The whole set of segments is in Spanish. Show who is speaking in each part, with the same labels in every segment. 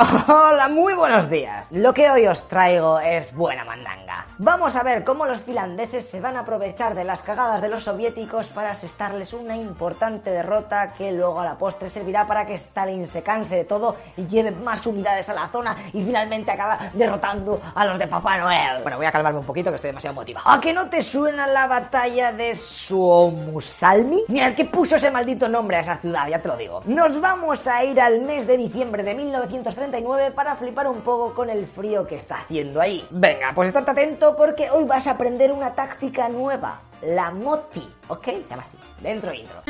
Speaker 1: Hola, muy buenos días. Lo que hoy os traigo es buena mandanga. Vamos a ver cómo los finlandeses se van a aprovechar de las cagadas de los soviéticos para asestarles una importante derrota que luego a la postre servirá para que Stalin se canse de todo y lleve más unidades a la zona y finalmente acaba derrotando a los de Papá Noel. Bueno, voy a calmarme un poquito que estoy demasiado motivado. ¿A que no te suena la batalla de Suomusalmi? Mira, el que puso ese maldito nombre a esa ciudad, ya te lo digo. Nos vamos a ir al mes de diciembre de 1930 para flipar un poco con el frío que está haciendo ahí. Venga, pues estate atento porque hoy vas a aprender una táctica nueva, la moti, ¿ok? Se llama así, dentro intro.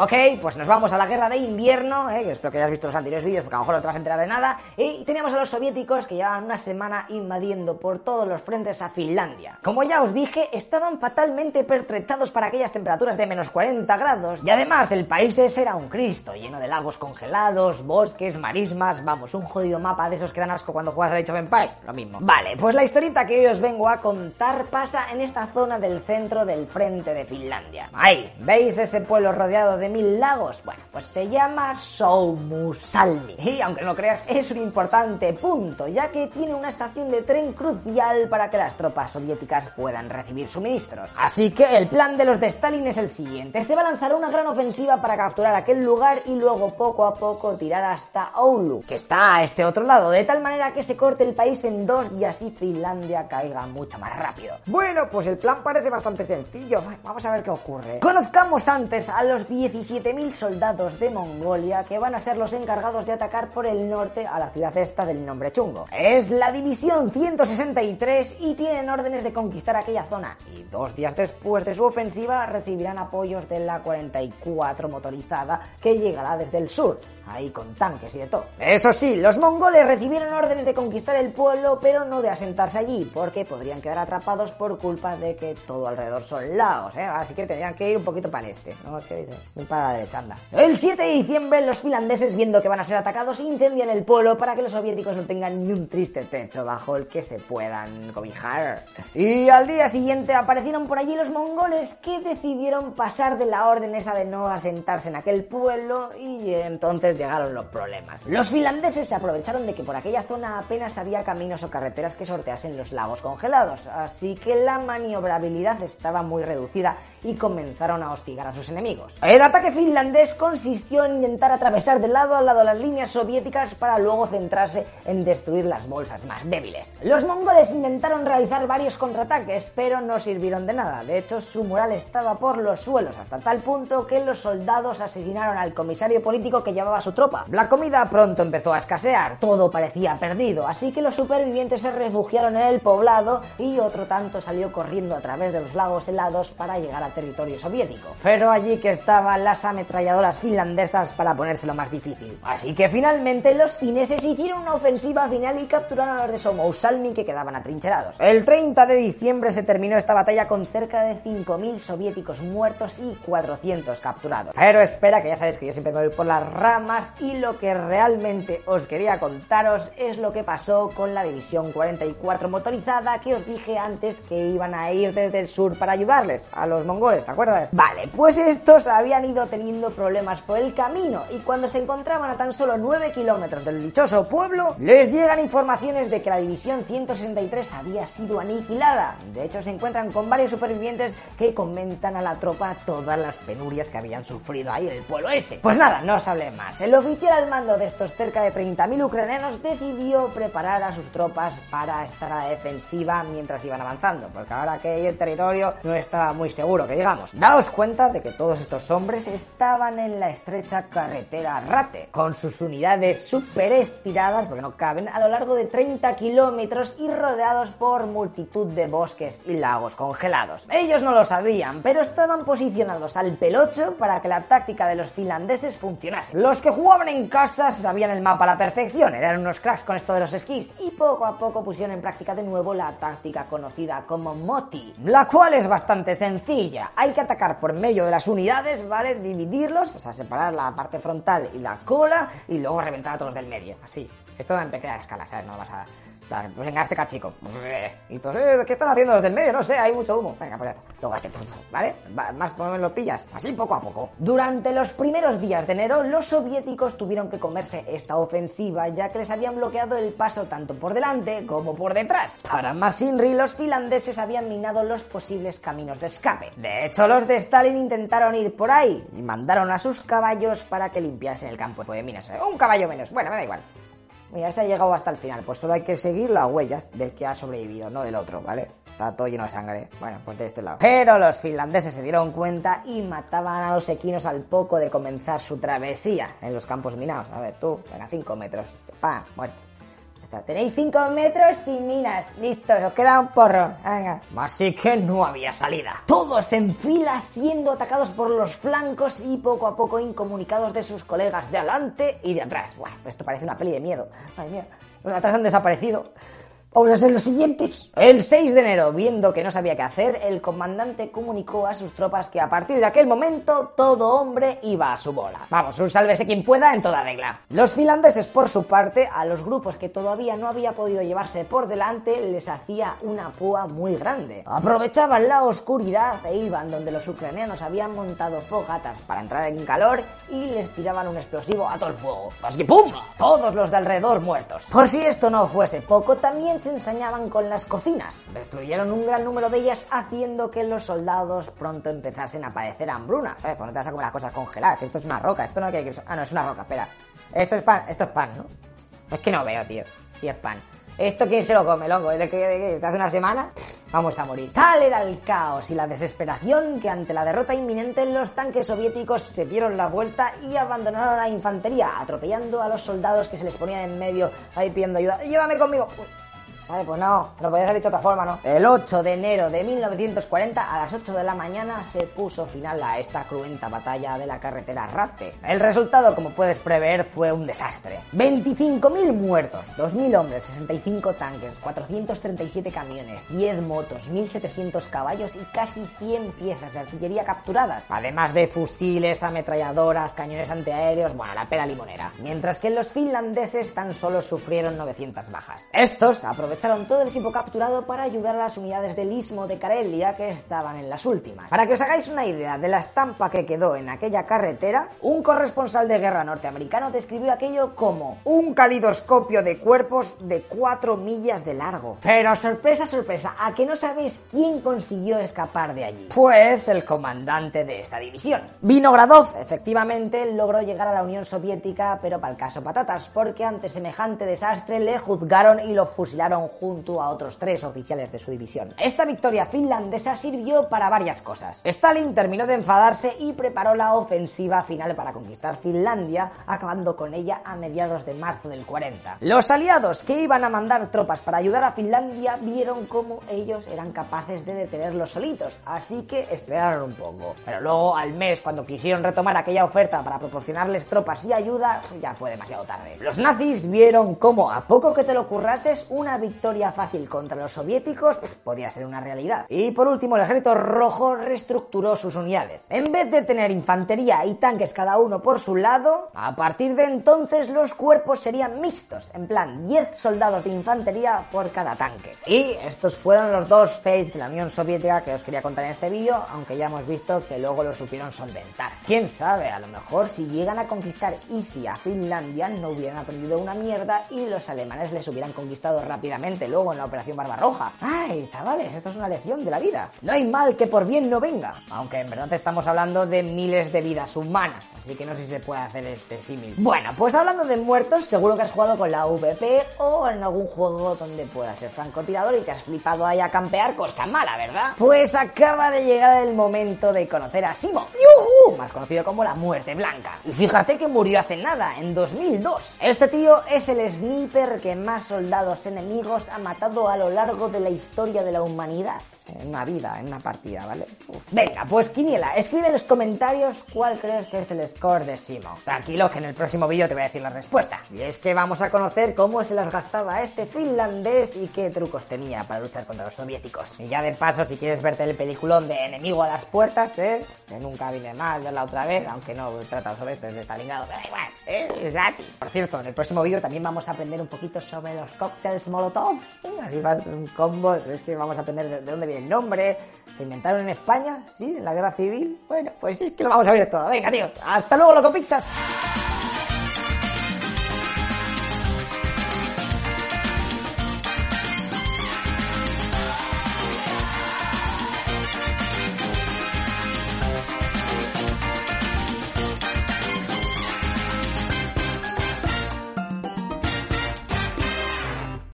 Speaker 1: Ok, pues nos vamos a la guerra de invierno, eh, espero que hayas visto los anteriores vídeos porque a lo mejor no te vas a enterar de nada. Y teníamos a los soviéticos que llevaban una semana invadiendo por todos los frentes a Finlandia. Como ya os dije, estaban fatalmente pertretados para aquellas temperaturas de menos 40 grados. Y además, el país ese era un Cristo, lleno de lagos congelados, bosques, marismas, vamos, un jodido mapa de esos que dan asco cuando juegas a Age of Empires. Lo mismo. Vale, pues la historita que hoy os vengo a contar pasa en esta zona del centro del frente de Finlandia. Ahí, ¿veis ese pueblo rodeado de mil lagos? Bueno, pues se llama Soumusalmi. Y aunque no creas, es un importante punto, ya que tiene una estación de tren crucial para que las tropas soviéticas puedan recibir suministros. Así que el plan de los de Stalin es el siguiente. Se va a lanzar una gran ofensiva para capturar aquel lugar y luego poco a poco tirar hasta Oulu, que está a este otro lado, de tal manera que se corte el país en dos y así Finlandia caiga mucho más rápido. Bueno, pues el plan parece bastante sencillo. Vamos a ver qué ocurre. Conozcamos antes a los 17.000 soldados de Mongolia que van a ser los encargados de atacar por el norte a la ciudad esta del nombre chungo. Es la división 163 y tienen órdenes de conquistar aquella zona. Y dos días después de su ofensiva recibirán apoyos de la 44 motorizada que llegará desde el sur ahí con tanques y de todo. Eso sí, los mongoles recibieron órdenes de conquistar el pueblo, pero no de asentarse allí, porque podrían quedar atrapados por culpa de que todo alrededor son laos, ¿eh? Así que tendrían que ir un poquito para el este, ¿no? ¿Qué Muy para la derecha, anda. El 7 de diciembre, los finlandeses, viendo que van a ser atacados, incendian el pueblo para que los soviéticos no tengan ni un triste techo bajo el que se puedan cobijar. Y al día siguiente aparecieron por allí los mongoles que decidieron pasar de la orden esa de no asentarse en aquel pueblo y entonces llegaron los problemas. Los finlandeses se aprovecharon de que por aquella zona apenas había caminos o carreteras que sorteasen los lagos congelados, así que la maniobrabilidad estaba muy reducida y comenzaron a hostigar a sus enemigos. El ataque finlandés consistió en intentar atravesar de lado a lado las líneas soviéticas para luego centrarse en destruir las bolsas más débiles. Los mongoles intentaron realizar varios contraataques, pero no sirvieron de nada. De hecho, su moral estaba por los suelos, hasta tal punto que los soldados asesinaron al comisario político que llevaba su tropa. La comida pronto empezó a escasear, todo parecía perdido, así que los supervivientes se refugiaron en el poblado y otro tanto salió corriendo a través de los lagos helados para llegar al territorio soviético. Pero allí que estaban las ametralladoras finlandesas para ponérselo más difícil. Así que finalmente los fineses hicieron una ofensiva final y capturaron a los de Somousalmi que quedaban atrincherados. El 30 de diciembre se terminó esta batalla con cerca de 5.000 soviéticos muertos y 400 capturados. Pero espera, que ya sabéis que yo siempre me voy por las ramas y lo que realmente os quería contaros es lo que pasó con la división 44 motorizada que os dije antes que iban a ir desde el sur para ayudarles a los mongoles, ¿te acuerdas? Vale, pues estos habían ido teniendo problemas por el camino y cuando se encontraban a tan solo 9 kilómetros del dichoso pueblo, les llegan informaciones de que la división 163 había sido aniquilada. De hecho, se encuentran con varios supervivientes que comentan a la tropa todas las penurias que habían sufrido ahí en el pueblo ese. Pues nada, no os hablé más. El oficial al mando de estos cerca de 30.000 ucranianos decidió preparar a sus tropas para estar a la defensiva mientras iban avanzando, porque ahora que el territorio no estaba muy seguro, que digamos. Daos cuenta de que todos estos hombres estaban en la estrecha carretera Rate, con sus unidades súper estiradas, porque no caben, a lo largo de 30 kilómetros y rodeados por multitud de bosques y lagos congelados. Ellos no lo sabían, pero estaban posicionados al pelocho para que la táctica de los finlandeses funcionase. Los jugaban en casa sabían el mapa a la perfección, eran unos cracks con esto de los esquís, y poco a poco pusieron en práctica de nuevo la táctica conocida como Moti, la cual es bastante sencilla. Hay que atacar por medio de las unidades, ¿vale? Dividirlos, o sea, separar la parte frontal y la cola, y luego reventar a todos del medio, así. Esto en pequeña escala, ¿sabes? No vas a Pues venga, este cachico. Y pues, eh, ¿qué están haciendo los del medio? No sé, hay mucho humo. Venga, pues ya. Luego este ¿vale? Más por lo pillas. Así poco a poco. Durante los primeros días de enero, los soviéticos tuvieron que comerse esta ofensiva, ya que les habían bloqueado el paso tanto por delante como por detrás. Para más Inri, los finlandeses habían minado los posibles caminos de escape. De hecho, los de Stalin intentaron ir por ahí y mandaron a sus caballos para que limpiasen el campo de minas. Un caballo menos. Bueno, me da igual. Mira, se ha llegado hasta el final. Pues solo hay que seguir las huellas del que ha sobrevivido, no del otro, ¿vale? Está todo lleno de sangre. Bueno, pues de este lado. Pero los finlandeses se dieron cuenta y mataban a los equinos al poco de comenzar su travesía en los campos minados. A ver, tú, venga, 5 metros. ¡Pam! Muerto. Tenéis 5 metros sin minas. Listo, os queda un porro. Venga. Así que no había salida. Todos en fila siendo atacados por los flancos y poco a poco incomunicados de sus colegas de adelante y de atrás. Buah, esto parece una peli de miedo. Ay, mía. Los atrás han desaparecido. Vamos a ser los siguientes. El 6 de enero, viendo que no sabía qué hacer, el comandante comunicó a sus tropas que a partir de aquel momento todo hombre iba a su bola. Vamos, un sálvese quien pueda en toda regla. Los finlandeses, por su parte, a los grupos que todavía no había podido llevarse por delante, les hacía una púa muy grande. Aprovechaban la oscuridad e iban donde los ucranianos habían montado fogatas para entrar en calor y les tiraban un explosivo a todo el fuego. Así que ¡pum! Todos los de alrededor muertos. Por si esto no fuese poco, también se ensañaban con las cocinas. Destruyeron un gran número de ellas haciendo que los soldados pronto empezasen a padecer hambruna. Eh, pues no te vas a comer las cosas congeladas, esto es una roca, esto no hay que... Ah, no, es una roca, espera. Esto es pan, esto es pan, ¿no? Es que no veo, tío. Si es pan. ¿Esto quién se lo come, loco? ¿De qué? hace una semana? Vamos a morir. Tal era el caos y la desesperación que ante la derrota inminente los tanques soviéticos se dieron la vuelta y abandonaron la infantería, atropellando a los soldados que se les ponían en medio ahí pidiendo ayuda. ¡Llévame conmigo! Vale, pues no, no podía salir de otra forma, ¿no? El 8 de enero de 1940, a las 8 de la mañana, se puso final a esta cruenta batalla de la carretera Ratte. El resultado, como puedes prever, fue un desastre. 25.000 muertos, 2.000 hombres, 65 tanques, 437 camiones, 10 motos, 1.700 caballos y casi 100 piezas de artillería capturadas. Además de fusiles, ametralladoras, cañones antiaéreos, bueno, la pera limonera. Mientras que los finlandeses tan solo sufrieron 900 bajas. Estos aprovecharon aprovecharon todo el equipo capturado para ayudar a las unidades del istmo de Karelia que estaban en las últimas. Para que os hagáis una idea de la estampa que quedó en aquella carretera, un corresponsal de guerra norteamericano describió aquello como un calidoscopio de cuerpos de 4 millas de largo. Pero sorpresa, sorpresa, ¿a que no sabéis quién consiguió escapar de allí? Pues el comandante de esta división. Vinogradov, efectivamente, logró llegar a la Unión Soviética, pero para el caso patatas, porque ante semejante desastre le juzgaron y lo fusilaron junto a otros tres oficiales de su división. Esta victoria finlandesa sirvió para varias cosas. Stalin terminó de enfadarse y preparó la ofensiva final para conquistar Finlandia, acabando con ella a mediados de marzo del 40. Los aliados que iban a mandar tropas para ayudar a Finlandia vieron cómo ellos eran capaces de detenerlos solitos, así que esperaron un poco. Pero luego, al mes, cuando quisieron retomar aquella oferta para proporcionarles tropas y ayuda, ya fue demasiado tarde. Los nazis vieron cómo, a poco que te lo currases, una victoria victoria fácil contra los soviéticos podía ser una realidad. Y por último, el ejército rojo reestructuró sus unidades. En vez de tener infantería y tanques cada uno por su lado, a partir de entonces los cuerpos serían mixtos, en plan 10 soldados de infantería por cada tanque. Y estos fueron los dos fails de la Unión Soviética que os quería contar en este vídeo, aunque ya hemos visto que luego lo supieron solventar. Quién sabe, a lo mejor si llegan a conquistar Easy a Finlandia no hubieran aprendido una mierda y los alemanes les hubieran conquistado rápidamente luego en la Operación Barbarroja. ¡Ay, chavales! Esto es una lección de la vida. No hay mal que por bien no venga. Aunque en verdad estamos hablando de miles de vidas humanas. Así que no sé si se puede hacer este símil. Bueno, pues hablando de muertos, seguro que has jugado con la VP o en algún juego donde puedas ser francotirador y te has flipado ahí a campear cosa mala, ¿verdad? Pues acaba de llegar el momento de conocer a Simo, ¡Yuhu! más conocido como la Muerte Blanca. Y fíjate que murió hace nada, en 2002. Este tío es el sniper que más soldados enemigos ha matado a lo largo de la historia de la humanidad. En una vida, en una partida, ¿vale? Venga, pues Quiniela, escribe en los comentarios cuál crees que es el score de Simo. Tranquilo, que en el próximo vídeo te voy a decir la respuesta. Y es que vamos a conocer cómo se las gastaba este finlandés y qué trucos tenía para luchar contra los soviéticos. Y ya de paso, si quieres verte el peliculón de Enemigo a las Puertas, ¿eh? Que nunca vine más de la otra vez, aunque no trata sobre esto, es de Stalingrado, pero igual, ¿eh? es gratis. Por cierto, en el próximo vídeo también vamos a aprender un poquito sobre los cócteles Molotov. Así va un combo, es que vamos a aprender de, de dónde viene el nombre. ¿Se inventaron en España? ¿Sí? ¿En la guerra civil? Bueno, pues es que lo vamos a ver todo. Venga, tíos. Hasta luego, loco pizzas.